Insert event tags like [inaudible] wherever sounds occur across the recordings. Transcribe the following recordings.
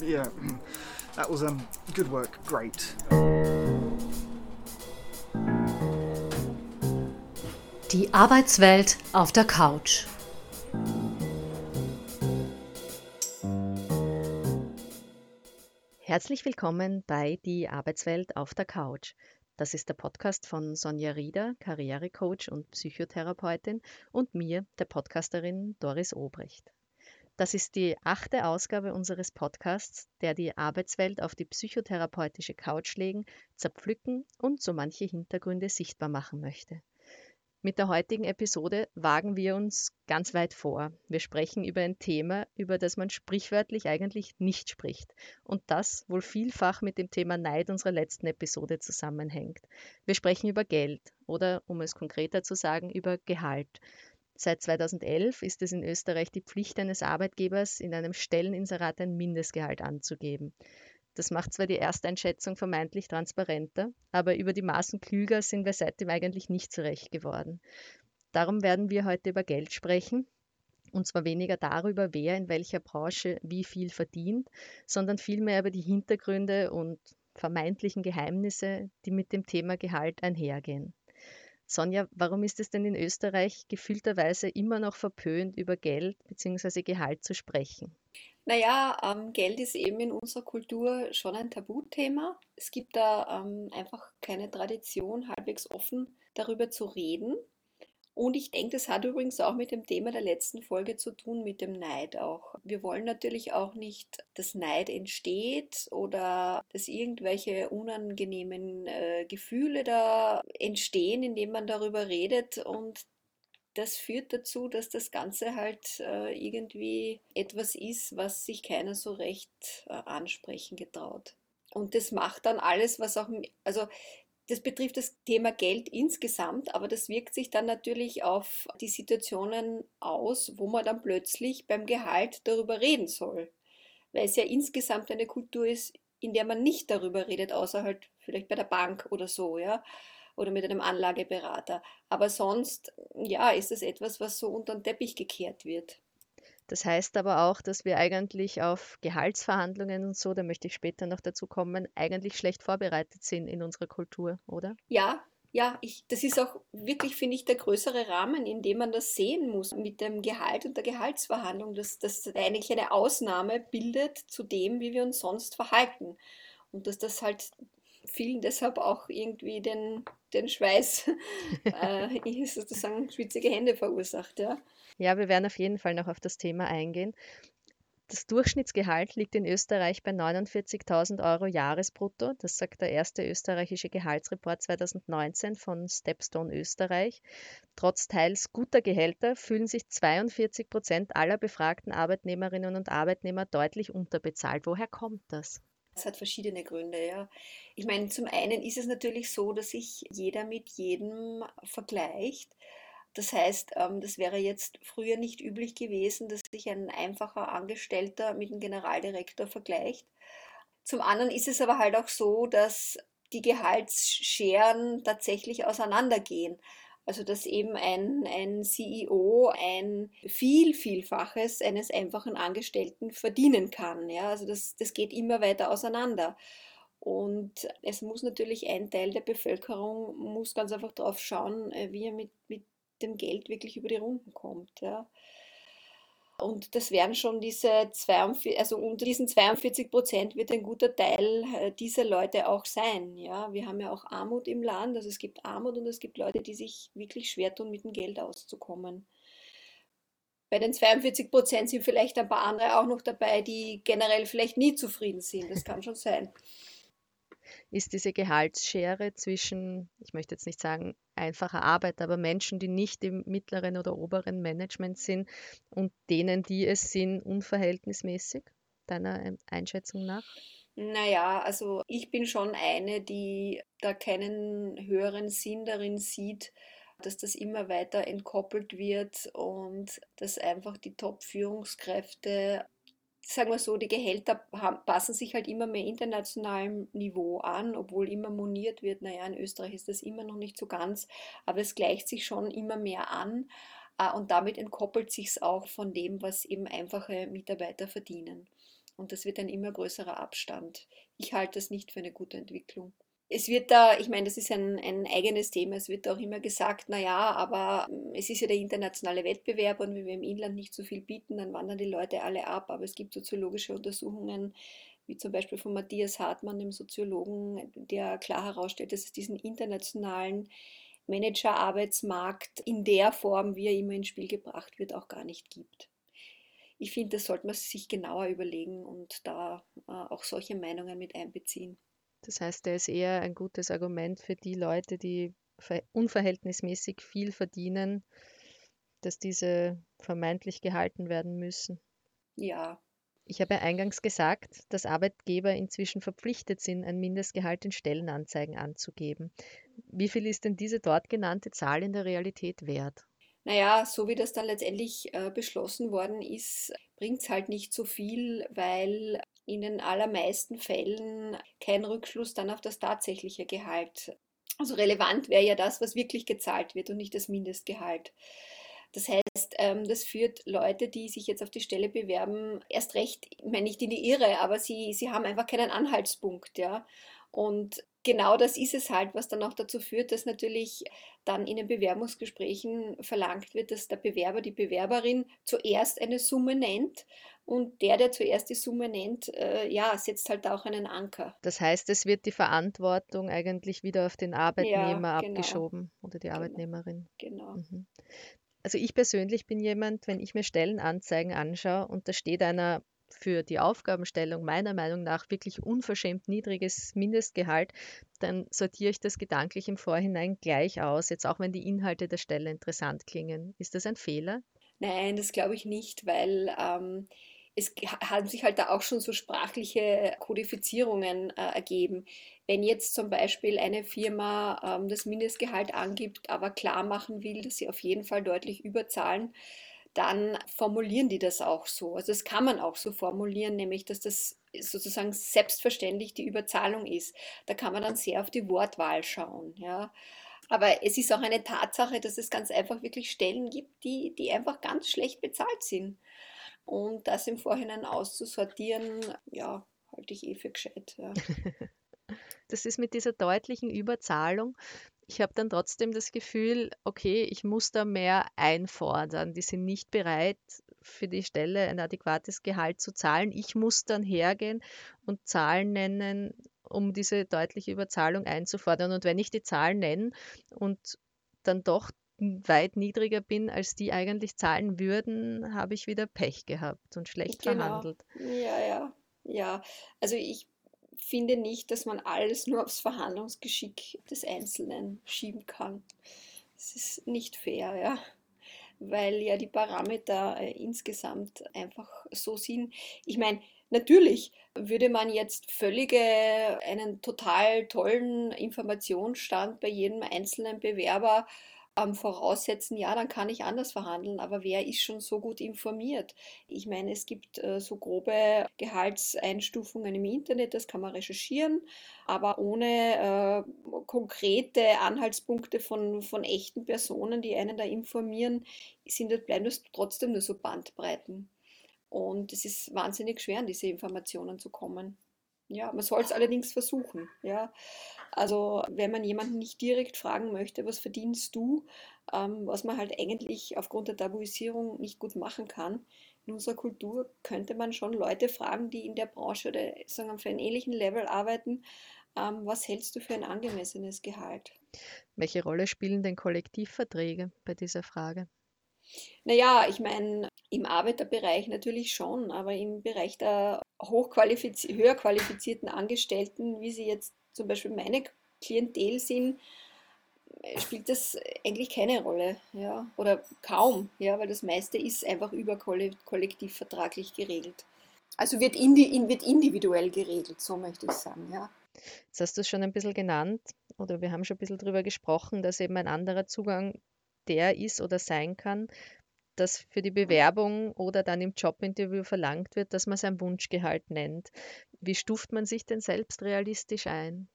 Yeah, that was um, good work. Great. Die Arbeitswelt auf der Couch. Herzlich willkommen bei Die Arbeitswelt auf der Couch. Das ist der Podcast von Sonja Rieder, Karrierecoach und Psychotherapeutin und mir, der Podcasterin Doris Obrecht. Das ist die achte Ausgabe unseres Podcasts, der die Arbeitswelt auf die psychotherapeutische Couch legen, zerpflücken und so manche Hintergründe sichtbar machen möchte. Mit der heutigen Episode wagen wir uns ganz weit vor. Wir sprechen über ein Thema, über das man sprichwörtlich eigentlich nicht spricht und das wohl vielfach mit dem Thema Neid unserer letzten Episode zusammenhängt. Wir sprechen über Geld oder, um es konkreter zu sagen, über Gehalt. Seit 2011 ist es in Österreich die Pflicht eines Arbeitgebers, in einem Stelleninserat ein Mindestgehalt anzugeben. Das macht zwar die Ersteinschätzung vermeintlich transparenter, aber über die Maßen klüger sind wir seitdem eigentlich nicht zurecht geworden. Darum werden wir heute über Geld sprechen, und zwar weniger darüber, wer in welcher Branche wie viel verdient, sondern vielmehr über die Hintergründe und vermeintlichen Geheimnisse, die mit dem Thema Gehalt einhergehen. Sonja, warum ist es denn in Österreich gefühlterweise immer noch verpönt, über Geld bzw. Gehalt zu sprechen? Naja, ähm, Geld ist eben in unserer Kultur schon ein Tabuthema. Es gibt da ähm, einfach keine Tradition, halbwegs offen darüber zu reden. Und ich denke, das hat übrigens auch mit dem Thema der letzten Folge zu tun, mit dem Neid auch. Wir wollen natürlich auch nicht, dass Neid entsteht oder dass irgendwelche unangenehmen äh, Gefühle da entstehen, indem man darüber redet. Und das führt dazu, dass das Ganze halt äh, irgendwie etwas ist, was sich keiner so recht äh, ansprechen getraut. Und das macht dann alles, was auch, also das betrifft das Thema Geld insgesamt, aber das wirkt sich dann natürlich auf die Situationen aus, wo man dann plötzlich beim Gehalt darüber reden soll. Weil es ja insgesamt eine Kultur ist, in der man nicht darüber redet, außer halt vielleicht bei der Bank oder so, ja, oder mit einem Anlageberater. Aber sonst, ja, ist es etwas, was so unter den Teppich gekehrt wird. Das heißt aber auch, dass wir eigentlich auf Gehaltsverhandlungen und so, da möchte ich später noch dazu kommen, eigentlich schlecht vorbereitet sind in unserer Kultur, oder? Ja, ja, ich, das ist auch wirklich, finde ich, der größere Rahmen, in dem man das sehen muss mit dem Gehalt und der Gehaltsverhandlung, dass das eigentlich eine Ausnahme bildet zu dem, wie wir uns sonst verhalten. Und dass das halt vielen deshalb auch irgendwie den, den Schweiß, [laughs] äh, [laughs] sozusagen schwitzige Hände verursacht. Ja. Ja, wir werden auf jeden Fall noch auf das Thema eingehen. Das Durchschnittsgehalt liegt in Österreich bei 49.000 Euro Jahresbrutto. Das sagt der erste österreichische Gehaltsreport 2019 von Stepstone Österreich. Trotz teils guter Gehälter fühlen sich 42 Prozent aller befragten Arbeitnehmerinnen und Arbeitnehmer deutlich unterbezahlt. Woher kommt das? Das hat verschiedene Gründe, ja. Ich meine, zum einen ist es natürlich so, dass sich jeder mit jedem vergleicht. Das heißt, ähm, das wäre jetzt früher nicht üblich gewesen, dass sich ein einfacher Angestellter mit einem Generaldirektor vergleicht. Zum anderen ist es aber halt auch so, dass die Gehaltsscheren tatsächlich auseinandergehen. Also dass eben ein, ein CEO ein viel, vielfaches eines einfachen Angestellten verdienen kann. Ja? Also das, das geht immer weiter auseinander. Und es muss natürlich ein Teil der Bevölkerung muss ganz einfach darauf schauen, äh, wie er mit, mit dem Geld wirklich über die Runden kommt. Ja. Und das wären schon diese 42, also unter diesen 42 Prozent wird ein guter Teil äh, dieser Leute auch sein. Ja, wir haben ja auch Armut im Land, also es gibt Armut und es gibt Leute, die sich wirklich schwer tun, mit dem Geld auszukommen. Bei den 42 Prozent sind vielleicht ein paar andere auch noch dabei, die generell vielleicht nie zufrieden sind. Das kann schon sein ist diese Gehaltsschere zwischen, ich möchte jetzt nicht sagen einfacher Arbeit, aber Menschen, die nicht im mittleren oder oberen Management sind und denen, die es sind, unverhältnismäßig, deiner Einschätzung nach? Naja, also ich bin schon eine, die da keinen höheren Sinn darin sieht, dass das immer weiter entkoppelt wird und dass einfach die Top-Führungskräfte sagen wir so, die Gehälter passen sich halt immer mehr internationalem Niveau an, obwohl immer moniert wird, naja, in Österreich ist das immer noch nicht so ganz, aber es gleicht sich schon immer mehr an äh, und damit entkoppelt sich es auch von dem, was eben einfache Mitarbeiter verdienen. Und das wird ein immer größerer Abstand. Ich halte das nicht für eine gute Entwicklung es wird da, ich meine, das ist ein, ein eigenes Thema, es wird auch immer gesagt, naja, aber hm, es ist ja der internationale Wettbewerb und wenn wir im Inland nicht so viel bieten, dann wandern die Leute alle ab. Aber es gibt soziologische Untersuchungen, wie zum Beispiel von Matthias Hartmann, dem Soziologen, der klar herausstellt, dass es diesen internationalen Managerarbeitsmarkt in der Form, wie er immer ins Spiel gebracht wird, auch gar nicht gibt. Ich finde, das sollte man sich genauer überlegen und da äh, auch solche Meinungen mit einbeziehen. Das heißt, er ist eher ein gutes Argument für die Leute, die unverhältnismäßig viel verdienen, dass diese vermeintlich gehalten werden müssen. Ja. Ich habe ja eingangs gesagt, dass Arbeitgeber inzwischen verpflichtet sind, ein Mindestgehalt in Stellenanzeigen anzugeben. Wie viel ist denn diese dort genannte Zahl in der Realität wert? Naja, so wie das dann letztendlich äh, beschlossen worden ist, bringt es halt nicht so viel, weil in den allermeisten Fällen kein Rückschluss dann auf das tatsächliche Gehalt. Also relevant wäre ja das, was wirklich gezahlt wird und nicht das Mindestgehalt. Das heißt, ähm, das führt Leute, die sich jetzt auf die Stelle bewerben, erst recht, ich meine nicht in die Irre, aber sie, sie haben einfach keinen Anhaltspunkt, ja. Und genau das ist es halt, was dann auch dazu führt, dass natürlich dann in den Bewerbungsgesprächen verlangt wird, dass der Bewerber, die Bewerberin zuerst eine Summe nennt und der, der zuerst die Summe nennt, äh, ja, setzt halt auch einen Anker. Das heißt, es wird die Verantwortung eigentlich wieder auf den Arbeitnehmer ja, genau. abgeschoben oder die genau. Arbeitnehmerin. Genau. Mhm. Also ich persönlich bin jemand, wenn ich mir Stellenanzeigen anschaue und da steht einer für die Aufgabenstellung meiner Meinung nach wirklich unverschämt niedriges Mindestgehalt, dann sortiere ich das gedanklich im Vorhinein gleich aus, jetzt auch wenn die Inhalte der Stelle interessant klingen. Ist das ein Fehler? Nein, das glaube ich nicht, weil ähm, es haben sich halt da auch schon so sprachliche Kodifizierungen äh, ergeben. Wenn jetzt zum Beispiel eine Firma ähm, das Mindestgehalt angibt, aber klar machen will, dass sie auf jeden Fall deutlich überzahlen, dann formulieren die das auch so. Also das kann man auch so formulieren, nämlich dass das sozusagen selbstverständlich die Überzahlung ist. Da kann man dann sehr auf die Wortwahl schauen. Ja. Aber es ist auch eine Tatsache, dass es ganz einfach wirklich Stellen gibt, die, die einfach ganz schlecht bezahlt sind. Und das im Vorhinein auszusortieren, ja, halte ich eh für gescheit. Ja. [laughs] Das ist mit dieser deutlichen Überzahlung. Ich habe dann trotzdem das Gefühl, okay, ich muss da mehr einfordern. Die sind nicht bereit, für die Stelle ein adäquates Gehalt zu zahlen. Ich muss dann hergehen und Zahlen nennen, um diese deutliche Überzahlung einzufordern. Und wenn ich die Zahlen nenne und dann doch weit niedriger bin, als die eigentlich zahlen würden, habe ich wieder Pech gehabt und schlecht genau. verhandelt. Ja, ja, ja. Also ich finde nicht, dass man alles nur aufs Verhandlungsgeschick des Einzelnen schieben kann. Das ist nicht fair, ja. Weil ja die Parameter äh, insgesamt einfach so sind. Ich meine, natürlich würde man jetzt völlige, einen total tollen Informationsstand bei jedem einzelnen Bewerber ähm, voraussetzen, ja, dann kann ich anders verhandeln, aber wer ist schon so gut informiert? Ich meine, es gibt äh, so grobe Gehaltseinstufungen im Internet, das kann man recherchieren, aber ohne äh, konkrete Anhaltspunkte von, von echten Personen, die einen da informieren, sind, bleiben das trotzdem nur so Bandbreiten. Und es ist wahnsinnig schwer, an diese Informationen zu kommen. Ja, man soll es allerdings versuchen. Ja. Also wenn man jemanden nicht direkt fragen möchte, was verdienst du, ähm, was man halt eigentlich aufgrund der Tabuisierung nicht gut machen kann, in unserer Kultur könnte man schon Leute fragen, die in der Branche oder sagen wir, für einen ähnlichen Level arbeiten, ähm, was hältst du für ein angemessenes Gehalt? Welche Rolle spielen denn Kollektivverträge bei dieser Frage? Naja, ich meine, im Arbeiterbereich natürlich schon, aber im Bereich der höher qualifizierten Angestellten, wie sie jetzt zum Beispiel meine Klientel sind, spielt das eigentlich keine Rolle, ja, oder kaum, ja, weil das meiste ist einfach überkollektivvertraglich geregelt. Also wird, indi wird individuell geregelt, so möchte ich sagen, ja. Jetzt hast du es schon ein bisschen genannt, oder wir haben schon ein bisschen darüber gesprochen, dass eben ein anderer Zugang der ist oder sein kann, dass für die Bewerbung oder dann im Jobinterview verlangt wird, dass man sein Wunschgehalt nennt. Wie stuft man sich denn selbst realistisch ein?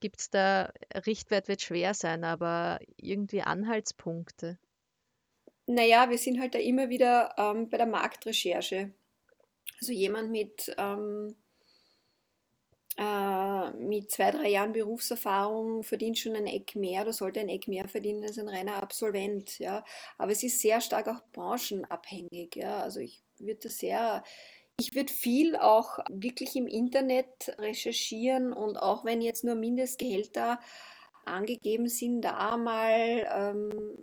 Gibt es da, Richtwert wird schwer sein, aber irgendwie Anhaltspunkte? Naja, wir sind halt da immer wieder ähm, bei der Marktrecherche. Also jemand mit, ähm, äh, mit zwei, drei Jahren Berufserfahrung verdient schon ein Eck mehr oder sollte ein Eck mehr verdienen als ein reiner Absolvent. Ja. Aber es ist sehr stark auch branchenabhängig. Ja. Also ich würde das sehr ich würde viel auch wirklich im Internet recherchieren und auch wenn jetzt nur Mindestgehälter angegeben sind, da mal ähm,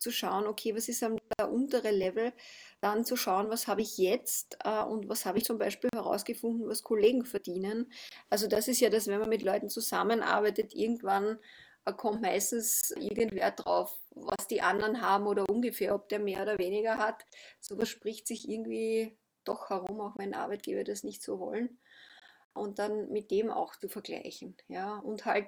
zu schauen, okay, was ist am untere Level, dann zu schauen, was habe ich jetzt äh, und was habe ich zum Beispiel herausgefunden, was Kollegen verdienen. Also das ist ja das, wenn man mit Leuten zusammenarbeitet, irgendwann äh, kommt meistens irgendwer drauf, was die anderen haben oder ungefähr, ob der mehr oder weniger hat. Sowas spricht sich irgendwie doch herum, auch wenn Arbeitgeber das nicht so wollen. Und dann mit dem auch zu vergleichen. Ja, und halt,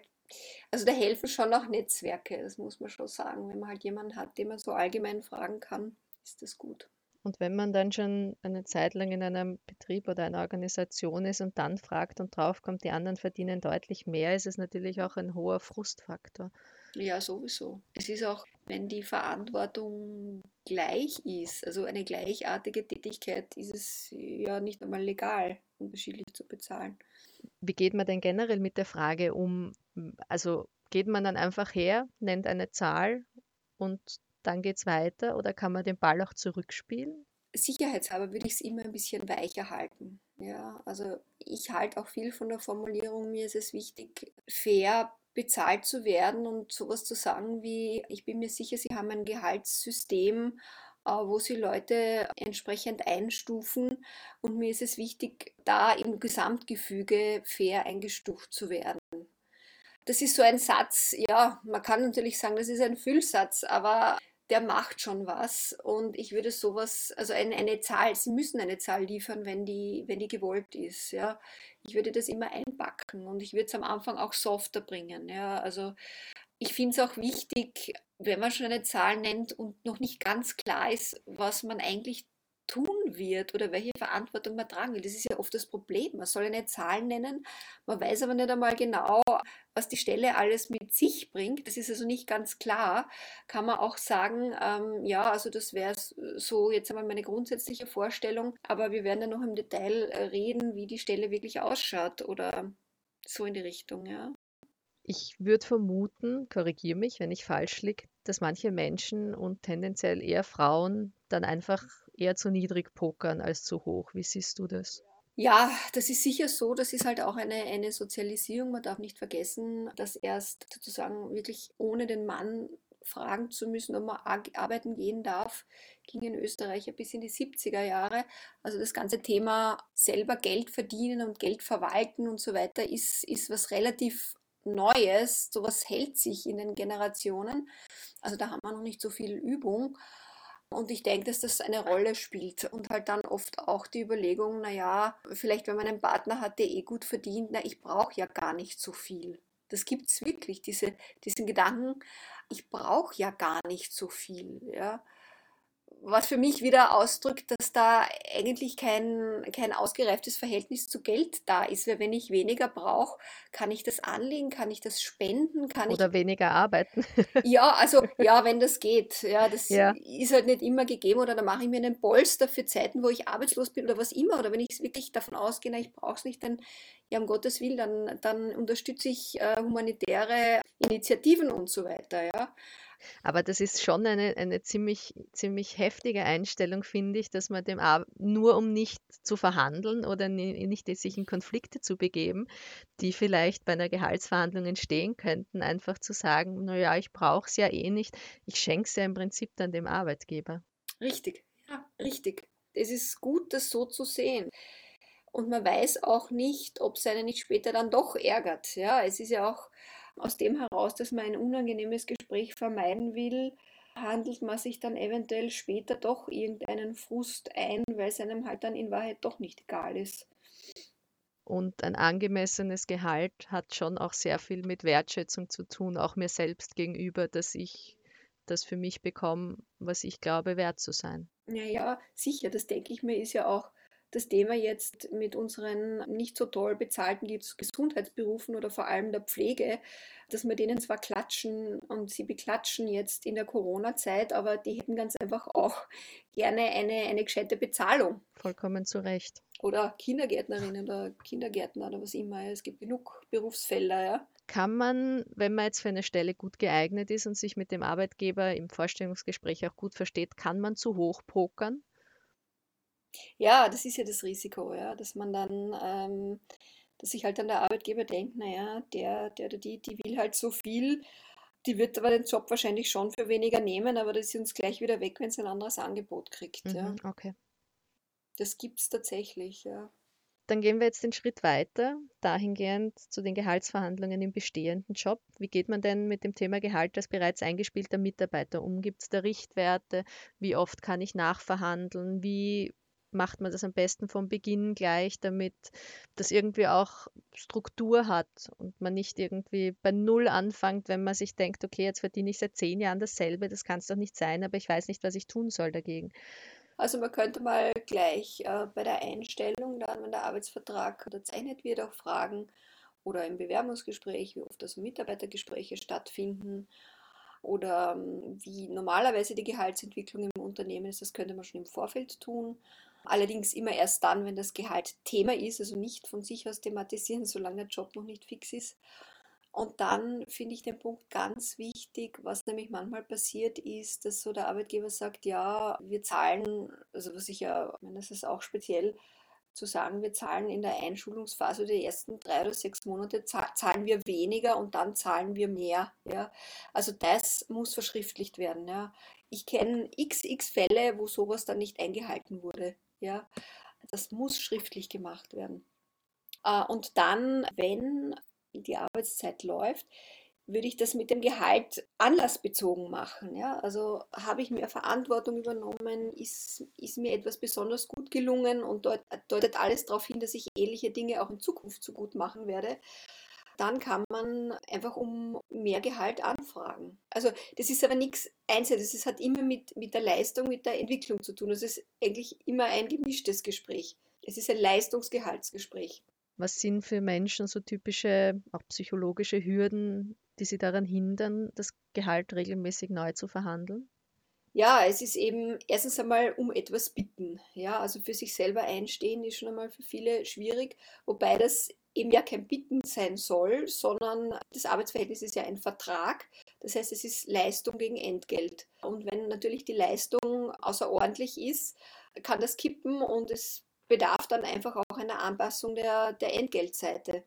also da helfen schon auch Netzwerke, das muss man schon sagen. Wenn man halt jemanden hat, den man so allgemein fragen kann, ist das gut. Und wenn man dann schon eine Zeit lang in einem Betrieb oder einer Organisation ist und dann fragt und draufkommt, die anderen verdienen deutlich mehr, ist es natürlich auch ein hoher Frustfaktor. Ja, sowieso. Es ist auch, wenn die Verantwortung gleich ist, also eine gleichartige Tätigkeit, ist es ja nicht einmal legal, unterschiedlich zu bezahlen. Wie geht man denn generell mit der Frage um? Also geht man dann einfach her, nennt eine Zahl und dann geht es weiter oder kann man den Ball auch zurückspielen? Sicherheitshalber würde ich es immer ein bisschen weicher halten. Ja, also ich halte auch viel von der Formulierung, mir ist es wichtig, fair bezahlt zu werden und sowas zu sagen wie, ich bin mir sicher, Sie haben ein Gehaltssystem, äh, wo Sie Leute entsprechend einstufen und mir ist es wichtig, da im Gesamtgefüge fair eingestuft zu werden. Das ist so ein Satz, ja, man kann natürlich sagen, das ist ein Füllsatz, aber der macht schon was und ich würde sowas, also eine, eine Zahl, Sie müssen eine Zahl liefern, wenn die, wenn die gewollt ist, ja ich würde das immer einpacken und ich würde es am Anfang auch softer bringen. Ja, also ich finde es auch wichtig, wenn man schon eine Zahl nennt und noch nicht ganz klar ist, was man eigentlich wird oder welche Verantwortung man tragen will. Das ist ja oft das Problem. Man soll eine Zahl nennen, man weiß aber nicht einmal genau, was die Stelle alles mit sich bringt. Das ist also nicht ganz klar. Kann man auch sagen, ähm, ja, also das wäre so jetzt einmal meine grundsätzliche Vorstellung, aber wir werden dann noch im Detail äh, reden, wie die Stelle wirklich ausschaut oder so in die Richtung, ja. Ich würde vermuten, korrigiere mich, wenn ich falsch liege, dass manche Menschen und tendenziell eher Frauen dann einfach eher zu niedrig pokern als zu hoch. Wie siehst du das? Ja, das ist sicher so. Das ist halt auch eine, eine Sozialisierung. Man darf nicht vergessen, dass erst sozusagen wirklich ohne den Mann fragen zu müssen, ob man arbeiten gehen darf, ging in Österreich bis in die 70er Jahre. Also das ganze Thema selber Geld verdienen und Geld verwalten und so weiter ist, ist was relativ Neues. Sowas hält sich in den Generationen. Also da haben wir noch nicht so viel Übung. Und ich denke, dass das eine Rolle spielt. Und halt dann oft auch die Überlegung, naja, vielleicht wenn man einen Partner hat, der eh gut verdient, na, ich brauche ja gar nicht so viel. Das gibt es wirklich, diese, diesen Gedanken, ich brauche ja gar nicht so viel. Ja was für mich wieder ausdrückt, dass da eigentlich kein, kein ausgereiftes Verhältnis zu Geld da ist. Weil wenn ich weniger brauche, kann ich das anlegen, kann ich das spenden, kann Oder ich. weniger arbeiten. [laughs] Ja, also ja, wenn das geht. Ja, das ja. ist halt nicht immer gegeben. Oder dann mache ich mir einen Polster für Zeiten, wo ich arbeitslos bin oder was immer. Oder wenn ich wirklich davon ausgehe, ich brauche es nicht, dann ja, um Gottes Willen, dann, dann unterstütze ich äh, humanitäre Initiativen und so weiter. Ja. Aber das ist schon eine, eine ziemlich, ziemlich heftige Einstellung, finde ich, dass man dem nur um nicht zu verhandeln oder nicht sich in Konflikte zu begeben, die vielleicht bei einer Gehaltsverhandlung entstehen könnten, einfach zu sagen, naja, ich brauche es ja eh nicht, ich schenke es ja im Prinzip dann dem Arbeitgeber. Richtig, ja, richtig. Es ist gut, das so zu sehen. Und man weiß auch nicht, ob es einen nicht später dann doch ärgert. Ja, es ist ja auch aus dem heraus, dass man ein unangenehmes Gespräch vermeiden will, handelt man sich dann eventuell später doch irgendeinen Frust ein, weil es einem halt dann in Wahrheit doch nicht egal ist. Und ein angemessenes Gehalt hat schon auch sehr viel mit Wertschätzung zu tun, auch mir selbst gegenüber, dass ich das für mich bekomme, was ich glaube, wert zu sein. Ja, ja, sicher, das denke ich mir, ist ja auch das Thema jetzt mit unseren nicht so toll bezahlten Gesundheitsberufen oder vor allem der Pflege, dass wir denen zwar klatschen und sie beklatschen jetzt in der Corona-Zeit, aber die hätten ganz einfach auch gerne eine, eine gescheite Bezahlung. Vollkommen zu Recht. Oder Kindergärtnerinnen oder Kindergärtner oder was immer. Es gibt genug Berufsfelder, ja. Kann man, wenn man jetzt für eine Stelle gut geeignet ist und sich mit dem Arbeitgeber im Vorstellungsgespräch auch gut versteht, kann man zu hoch pokern? Ja, das ist ja das Risiko, ja, dass man dann, ähm, dass sich halt dann der Arbeitgeber denkt, naja, der, der oder die, die will halt so viel, die wird aber den Job wahrscheinlich schon für weniger nehmen, aber das ist uns gleich wieder weg, wenn sie ein anderes Angebot kriegt. Ja. Mhm, okay. Das gibt es tatsächlich, ja. Dann gehen wir jetzt den Schritt weiter, dahingehend zu den Gehaltsverhandlungen im bestehenden Job. Wie geht man denn mit dem Thema Gehalt als bereits eingespielter Mitarbeiter um? Gibt es da Richtwerte? Wie oft kann ich nachverhandeln? Wie macht man das am besten vom Beginn gleich, damit das irgendwie auch Struktur hat und man nicht irgendwie bei Null anfängt, wenn man sich denkt, okay, jetzt verdiene ich seit zehn Jahren dasselbe, das kann es doch nicht sein, aber ich weiß nicht, was ich tun soll dagegen. Also man könnte mal gleich äh, bei der Einstellung, dann, wenn der Arbeitsvertrag unterzeichnet wird, auch fragen oder im Bewerbungsgespräch, wie oft also Mitarbeitergespräche stattfinden oder ähm, wie normalerweise die Gehaltsentwicklung im Unternehmen ist. Das könnte man schon im Vorfeld tun. Allerdings immer erst dann, wenn das Gehalt Thema ist, also nicht von sich aus thematisieren, [laughs] solange der Job noch nicht fix ist. Und dann finde ich den Punkt ganz wichtig, was nämlich manchmal passiert ist, dass so der Arbeitgeber sagt, ja, wir zahlen, also was ich ja, ich das ist auch speziell zu sagen, wir zahlen in der Einschulungsphase die ersten drei oder sechs Monate zahlen wir weniger und dann zahlen wir mehr. Ja. Also das muss verschriftlicht werden. Ja. Ich kenne xx Fälle, wo sowas dann nicht eingehalten wurde. Ja. Das muss schriftlich gemacht werden. Äh, und dann, wenn die Arbeitszeit läuft, würde ich das mit dem Gehalt anlassbezogen machen. Ja? Also habe ich mehr Verantwortung übernommen, ist, ist mir etwas besonders gut gelungen und dort, deutet alles darauf hin, dass ich ähnliche Dinge auch in Zukunft so gut machen werde. Dann kann man einfach um mehr Gehalt anfragen. Also das ist aber nichts Einzelnes, es hat immer mit, mit der Leistung, mit der Entwicklung zu tun. Es ist eigentlich immer ein gemischtes Gespräch. Es ist ein Leistungsgehaltsgespräch. Was sind für Menschen so typische, auch psychologische Hürden, die sie daran hindern, das Gehalt regelmäßig neu zu verhandeln? Ja, es ist eben erstens einmal um etwas bitten. Ja, also für sich selber einstehen ist schon einmal für viele schwierig, wobei das eben ja kein Bitten sein soll, sondern das Arbeitsverhältnis ist ja ein Vertrag. Das heißt, es ist Leistung gegen Entgelt. Und wenn natürlich die Leistung außerordentlich ist, kann das kippen und es bedarf dann einfach auch einer Anpassung der, der Entgeltseite.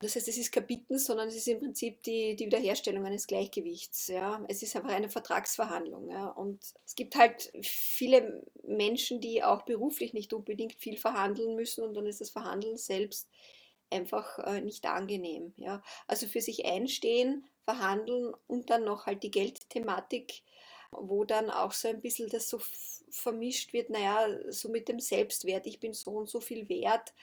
Das heißt, es ist kein Bitten, sondern es ist im Prinzip die, die Wiederherstellung eines Gleichgewichts. Ja. Es ist einfach eine Vertragsverhandlung. Ja. Und es gibt halt viele Menschen, die auch beruflich nicht unbedingt viel verhandeln müssen und dann ist das Verhandeln selbst einfach äh, nicht angenehm. Ja. Also für sich einstehen, verhandeln und dann noch halt die Geldthematik, wo dann auch so ein bisschen das so vermischt wird, naja, so mit dem Selbstwert, ich bin so und so viel wert.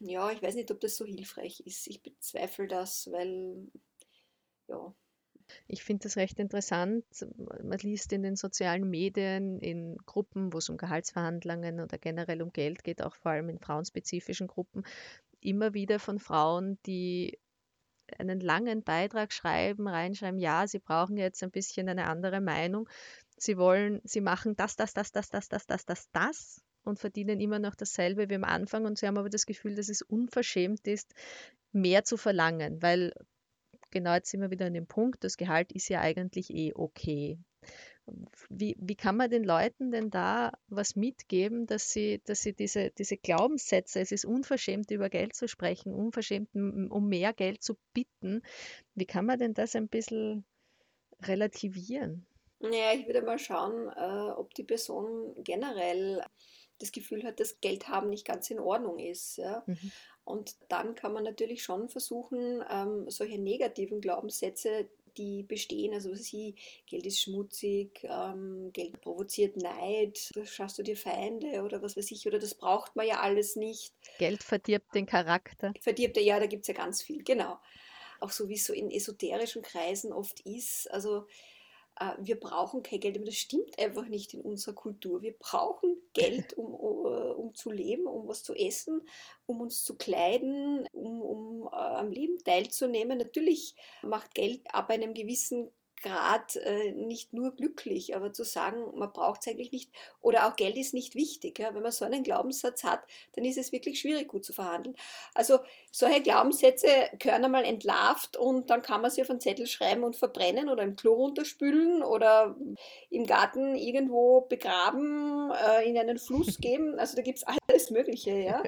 Ja, ich weiß nicht, ob das so hilfreich ist. Ich bezweifle das, weil, ja. Ich finde das recht interessant. Man liest in den sozialen Medien, in Gruppen, wo es um Gehaltsverhandlungen oder generell um Geld geht, auch vor allem in frauenspezifischen Gruppen, immer wieder von Frauen, die einen langen Beitrag schreiben, reinschreiben, ja, sie brauchen jetzt ein bisschen eine andere Meinung. Sie wollen, sie machen das, das, das, das, das, das, das, das, das und verdienen immer noch dasselbe wie am Anfang und sie haben aber das Gefühl, dass es unverschämt ist, mehr zu verlangen, weil genau jetzt sind wir wieder an dem Punkt, das Gehalt ist ja eigentlich eh okay. Wie, wie kann man den Leuten denn da was mitgeben, dass sie, dass sie diese, diese Glaubenssätze, es ist unverschämt über Geld zu sprechen, unverschämt um mehr Geld zu bitten, wie kann man denn das ein bisschen relativieren? Naja, ich würde mal schauen, äh, ob die Person generell das Gefühl hat, dass Geld haben nicht ganz in Ordnung ist. Ja? Mhm. Und dann kann man natürlich schon versuchen, ähm, solche negativen Glaubenssätze, die bestehen, also sie, Geld ist schmutzig, ähm, Geld provoziert Neid, da schaust du dir Feinde oder was weiß ich, oder das braucht man ja alles nicht. Geld verdirbt den Charakter. Verdirbt, ja, da gibt es ja ganz viel, genau. Auch so wie es so in esoterischen Kreisen oft ist, also wir brauchen kein Geld, aber das stimmt einfach nicht in unserer Kultur. Wir brauchen Geld, um, uh, um zu leben, um was zu essen, um uns zu kleiden, um, um uh, am Leben teilzunehmen. Natürlich macht Geld ab einem gewissen Grad äh, nicht nur glücklich, aber zu sagen, man braucht es eigentlich nicht oder auch Geld ist nicht wichtig. Ja? Wenn man so einen Glaubenssatz hat, dann ist es wirklich schwierig, gut zu verhandeln. Also solche Glaubenssätze gehören einmal entlarvt und dann kann man sie auf einen Zettel schreiben und verbrennen oder im Klo runterspülen oder im Garten irgendwo begraben, äh, in einen Fluss [laughs] geben. Also da gibt es alles Mögliche. Ja?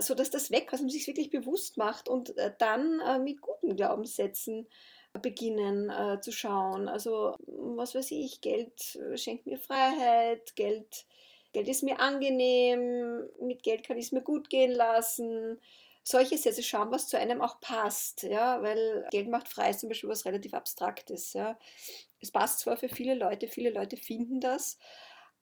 so dass das weg, dass man sich wirklich bewusst macht und äh, dann äh, mit guten Glaubenssätzen beginnen äh, zu schauen. Also was weiß ich, Geld äh, schenkt mir Freiheit, Geld, Geld ist mir angenehm, mit Geld kann ich es mir gut gehen lassen. Solche Sätze schauen, was zu einem auch passt, ja, weil Geld macht frei ist zum Beispiel was relativ Abstraktes, ja. Es passt zwar für viele Leute, viele Leute finden das,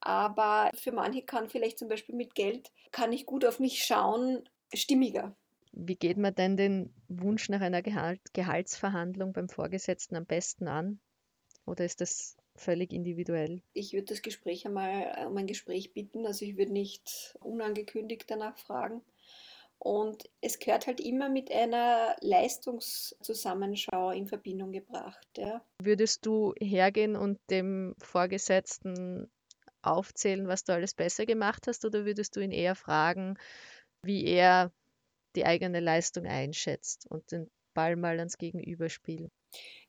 aber für manche kann vielleicht zum Beispiel mit Geld, kann ich gut auf mich schauen, stimmiger. Wie geht man denn den Wunsch nach einer Gehalt, Gehaltsverhandlung beim Vorgesetzten am besten an? Oder ist das völlig individuell? Ich würde das Gespräch einmal äh, um ein Gespräch bitten. Also ich würde nicht unangekündigt danach fragen. Und es gehört halt immer mit einer Leistungszusammenschau in Verbindung gebracht. Ja. Würdest du hergehen und dem Vorgesetzten aufzählen, was du alles besser gemacht hast, oder würdest du ihn eher fragen, wie er die eigene Leistung einschätzt und den Ball mal ans Gegenüber spielen?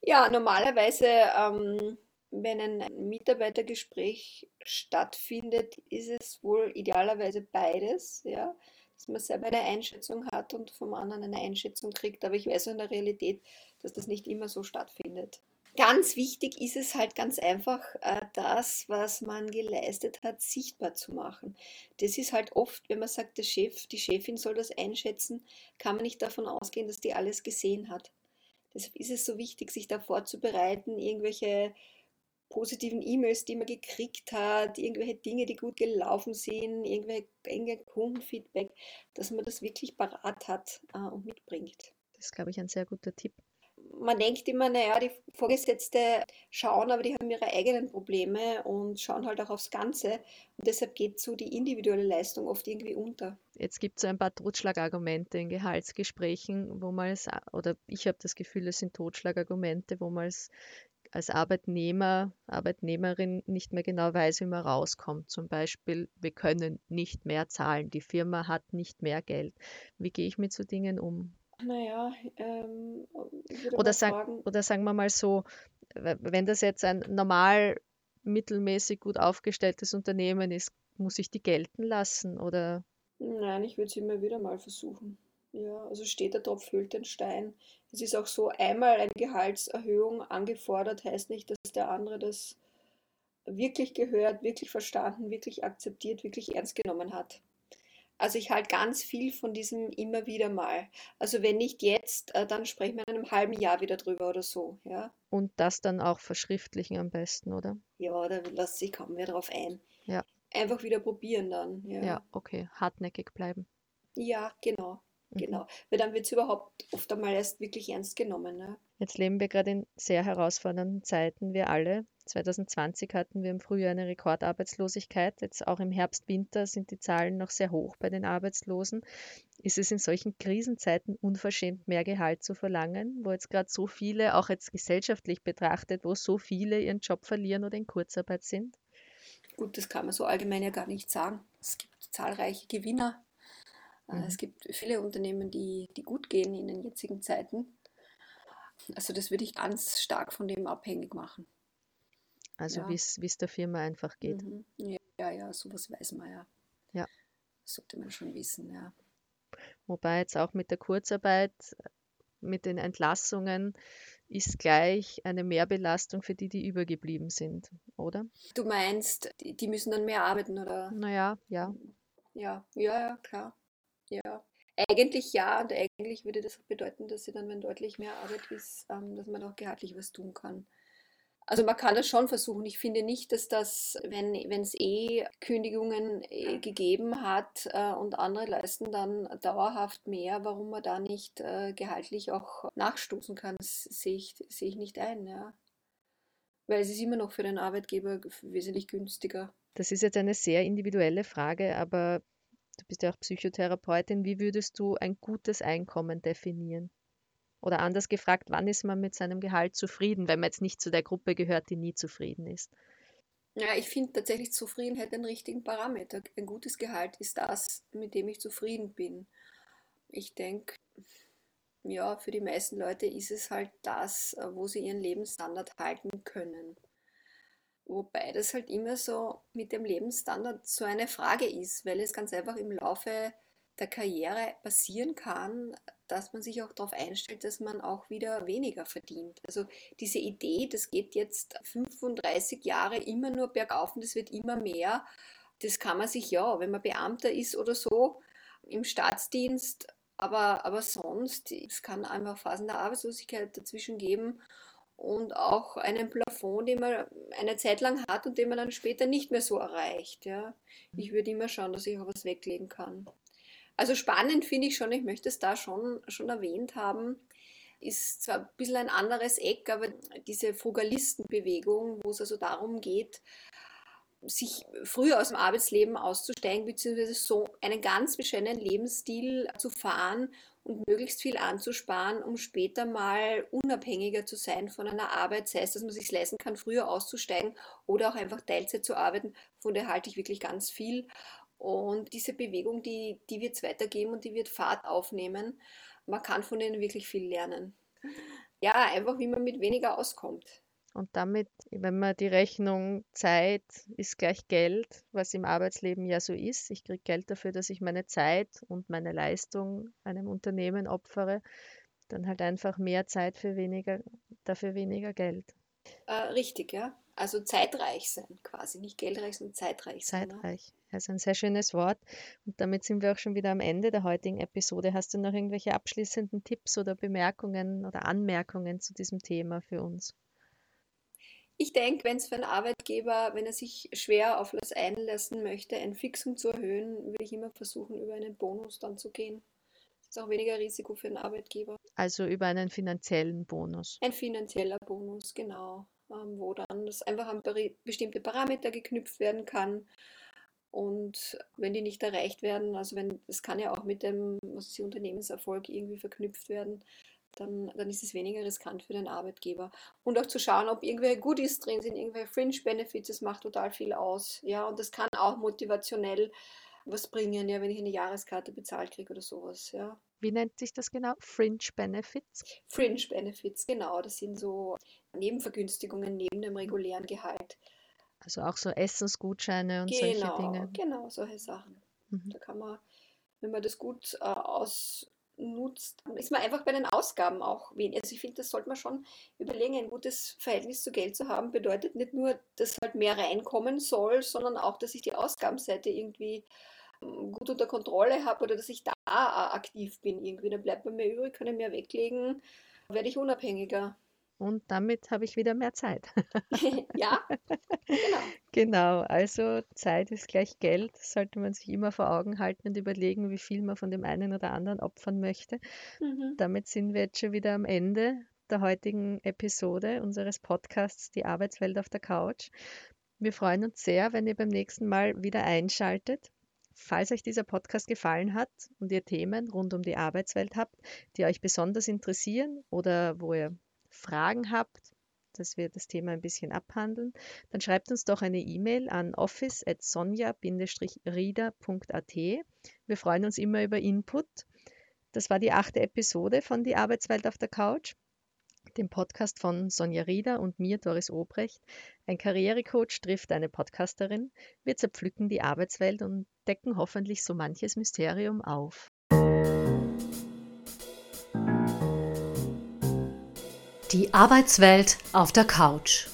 Ja, normalerweise, ähm, wenn ein Mitarbeitergespräch stattfindet, ist es wohl idealerweise beides, ja, dass man selber eine Einschätzung hat und vom anderen eine Einschätzung kriegt. Aber ich weiß in der Realität, dass das nicht immer so stattfindet. Ganz wichtig ist es halt ganz einfach, äh, das, was man geleistet hat, sichtbar zu machen. Das ist halt oft, wenn man sagt, der Chef, die Chefin soll das einschätzen, kann man nicht davon ausgehen, dass die alles gesehen hat. Deshalb ist es so wichtig, sich da vorzubereiten, irgendwelche positiven E-Mails, die man gekriegt hat, irgendwelche Dinge, die gut gelaufen sind, irgendwelche, irgendwelche Kundenfeedback, dass man das wirklich parat hat äh, und mitbringt. Das ist, glaube ich, ein sehr guter Tipp man denkt immer, naja, die Vorgesetzte schauen, aber die haben ihre eigenen Probleme und schauen halt auch aufs Ganze. Und deshalb geht so die individuelle Leistung oft irgendwie unter. Jetzt gibt es so ein paar Totschlagargumente in Gehaltsgesprächen, wo man es, oder ich habe das Gefühl, es sind Totschlagargumente, wo man es als Arbeitnehmer, Arbeitnehmerin nicht mehr genau weiß, wie man rauskommt. Zum Beispiel, wir können nicht mehr zahlen, die Firma hat nicht mehr Geld. Wie gehe ich mit so Dingen um? Naja, ähm, oder, sag, oder sagen wir mal so, wenn das jetzt ein normal mittelmäßig gut aufgestelltes Unternehmen ist, muss ich die gelten lassen oder? Nein, ich würde es immer wieder mal versuchen. Ja, also steht der Tropf hüllt den Stein. Es ist auch so, einmal eine Gehaltserhöhung angefordert, heißt nicht, dass der andere das wirklich gehört, wirklich verstanden, wirklich akzeptiert, wirklich ernst genommen hat. Also ich halte ganz viel von diesem immer wieder mal. Also wenn nicht jetzt, äh, dann sprechen wir in einem halben Jahr wieder drüber oder so, ja. Und das dann auch verschriftlichen am besten, oder? Ja, da lässt sich kaum mehr drauf ein. Ja. Einfach wieder probieren dann, ja. Ja, okay. Hartnäckig bleiben. Ja, genau. Mhm. Genau. Weil dann wird es überhaupt oft einmal erst wirklich ernst genommen. Ne? Jetzt leben wir gerade in sehr herausfordernden Zeiten, wir alle. 2020 hatten wir im Frühjahr eine Rekordarbeitslosigkeit. Jetzt auch im Herbst, Winter sind die Zahlen noch sehr hoch bei den Arbeitslosen. Ist es in solchen Krisenzeiten unverschämt mehr Gehalt zu verlangen, wo jetzt gerade so viele, auch jetzt gesellschaftlich betrachtet, wo so viele ihren Job verlieren oder in Kurzarbeit sind? Gut, das kann man so allgemein ja gar nicht sagen. Es gibt zahlreiche Gewinner. Äh, mhm. Es gibt viele Unternehmen, die, die gut gehen in den jetzigen Zeiten. Also das würde ich ganz stark von dem abhängig machen. Also ja. wie es der Firma einfach geht. Mhm. Ja, ja, ja, sowas weiß man ja. Ja. Das sollte man schon wissen, ja. Wobei jetzt auch mit der Kurzarbeit, mit den Entlassungen, ist gleich eine Mehrbelastung für die, die übergeblieben sind, oder? Du meinst, die müssen dann mehr arbeiten, oder? Naja, ja. Ja, ja, ja, klar. Ja. Eigentlich ja, und eigentlich würde das bedeuten, dass sie dann, wenn deutlich mehr Arbeit ist, ähm, dass man auch gehaltlich was tun kann. Also man kann das schon versuchen. Ich finde nicht, dass das, wenn es eh Kündigungen äh, gegeben hat äh, und andere leisten dann dauerhaft mehr, warum man da nicht äh, gehaltlich auch nachstoßen kann, sehe ich, seh ich nicht ein. Ja. weil es ist immer noch für den Arbeitgeber wesentlich günstiger. Das ist jetzt eine sehr individuelle Frage, aber du bist ja auch Psychotherapeutin. Wie würdest du ein gutes Einkommen definieren? Oder anders gefragt, wann ist man mit seinem Gehalt zufrieden, wenn man jetzt nicht zu der Gruppe gehört, die nie zufrieden ist? Ja, ich finde tatsächlich Zufriedenheit einen richtigen Parameter. Ein gutes Gehalt ist das, mit dem ich zufrieden bin. Ich denke, ja, für die meisten Leute ist es halt das, wo sie ihren Lebensstandard halten können. Wobei das halt immer so mit dem Lebensstandard so eine Frage ist, weil es ganz einfach im Laufe der Karriere passieren kann, dass man sich auch darauf einstellt, dass man auch wieder weniger verdient. Also diese Idee, das geht jetzt 35 Jahre immer nur bergauf und es wird immer mehr, das kann man sich ja, wenn man Beamter ist oder so, im Staatsdienst, aber, aber sonst, es kann einfach Phasen der Arbeitslosigkeit dazwischen geben und auch einen Plafond, den man eine Zeit lang hat und den man dann später nicht mehr so erreicht. Ja. Ich würde immer schauen, dass ich auch was weglegen kann. Also spannend finde ich schon, ich möchte es da schon, schon erwähnt haben, ist zwar ein bisschen ein anderes Eck, aber diese Frugalistenbewegung, wo es also darum geht, sich früher aus dem Arbeitsleben auszusteigen, beziehungsweise so einen ganz bescheidenen Lebensstil zu fahren und möglichst viel anzusparen, um später mal unabhängiger zu sein von einer Arbeit, sei es, dass man sich leisten kann, früher auszusteigen oder auch einfach Teilzeit zu arbeiten, von der halte ich wirklich ganz viel. Und diese Bewegung, die, die wird es weitergeben und die wird Fahrt aufnehmen. Man kann von ihnen wirklich viel lernen. Ja, einfach wie man mit weniger auskommt. Und damit, wenn man die Rechnung Zeit ist gleich Geld, was im Arbeitsleben ja so ist, ich kriege Geld dafür, dass ich meine Zeit und meine Leistung einem Unternehmen opfere, dann halt einfach mehr Zeit für weniger, dafür weniger Geld. Äh, richtig, ja. Also zeitreich sein quasi, nicht geldreich, sondern zeitreich sein. Ne? Zeitreich. Ne? Also ein sehr schönes Wort. Und damit sind wir auch schon wieder am Ende der heutigen Episode. Hast du noch irgendwelche abschließenden Tipps oder Bemerkungen oder Anmerkungen zu diesem Thema für uns? Ich denke, wenn es für einen Arbeitgeber, wenn er sich schwer auf was einlassen möchte, ein Fixum zu erhöhen, würde ich immer versuchen, über einen Bonus dann zu gehen. Das ist auch weniger Risiko für den Arbeitgeber. Also über einen finanziellen Bonus. Ein finanzieller Bonus, genau. Ähm, wo dann das einfach an bestimmte Parameter geknüpft werden kann. Und wenn die nicht erreicht werden, also wenn, das kann ja auch mit dem was ist, Unternehmenserfolg irgendwie verknüpft werden, dann, dann ist es weniger riskant für den Arbeitgeber. Und auch zu schauen, ob irgendwelche Goodies drin sind, irgendwelche Fringe-Benefits, das macht total viel aus. Ja, und das kann auch motivationell was bringen, ja, wenn ich eine Jahreskarte bezahlt kriege oder sowas, ja. Wie nennt sich das genau? Fringe Benefits? Fringe Benefits, genau. Das sind so Nebenvergünstigungen neben dem regulären Gehalt. Also auch so Essensgutscheine und genau, solche Dinge. Genau, solche Sachen. Mhm. Da kann man, wenn man das gut äh, ausnutzt, ist man einfach bei den Ausgaben auch wenig. Also ich finde, das sollte man schon überlegen. Ein gutes Verhältnis zu Geld zu haben, bedeutet nicht nur, dass halt mehr reinkommen soll, sondern auch, dass ich die Ausgabenseite irgendwie ähm, gut unter Kontrolle habe oder dass ich da aktiv bin irgendwie. Dann bleibt bei mir übrig, kann ich mehr weglegen, werde ich unabhängiger. Und damit habe ich wieder mehr Zeit. [laughs] ja, genau. [laughs] Genau, also Zeit ist gleich Geld, das sollte man sich immer vor Augen halten und überlegen, wie viel man von dem einen oder anderen opfern möchte. Mhm. Damit sind wir jetzt schon wieder am Ende der heutigen Episode unseres Podcasts Die Arbeitswelt auf der Couch. Wir freuen uns sehr, wenn ihr beim nächsten Mal wieder einschaltet. Falls euch dieser Podcast gefallen hat und ihr Themen rund um die Arbeitswelt habt, die euch besonders interessieren oder wo ihr Fragen habt, dass wir das Thema ein bisschen abhandeln, dann schreibt uns doch eine E-Mail an office.sonja-rieder.at. Wir freuen uns immer über Input. Das war die achte Episode von Die Arbeitswelt auf der Couch, dem Podcast von Sonja Rieder und mir, Doris Obrecht. Ein Karrierecoach trifft eine Podcasterin. Wir zerpflücken die Arbeitswelt und decken hoffentlich so manches Mysterium auf. Die Arbeitswelt auf der Couch.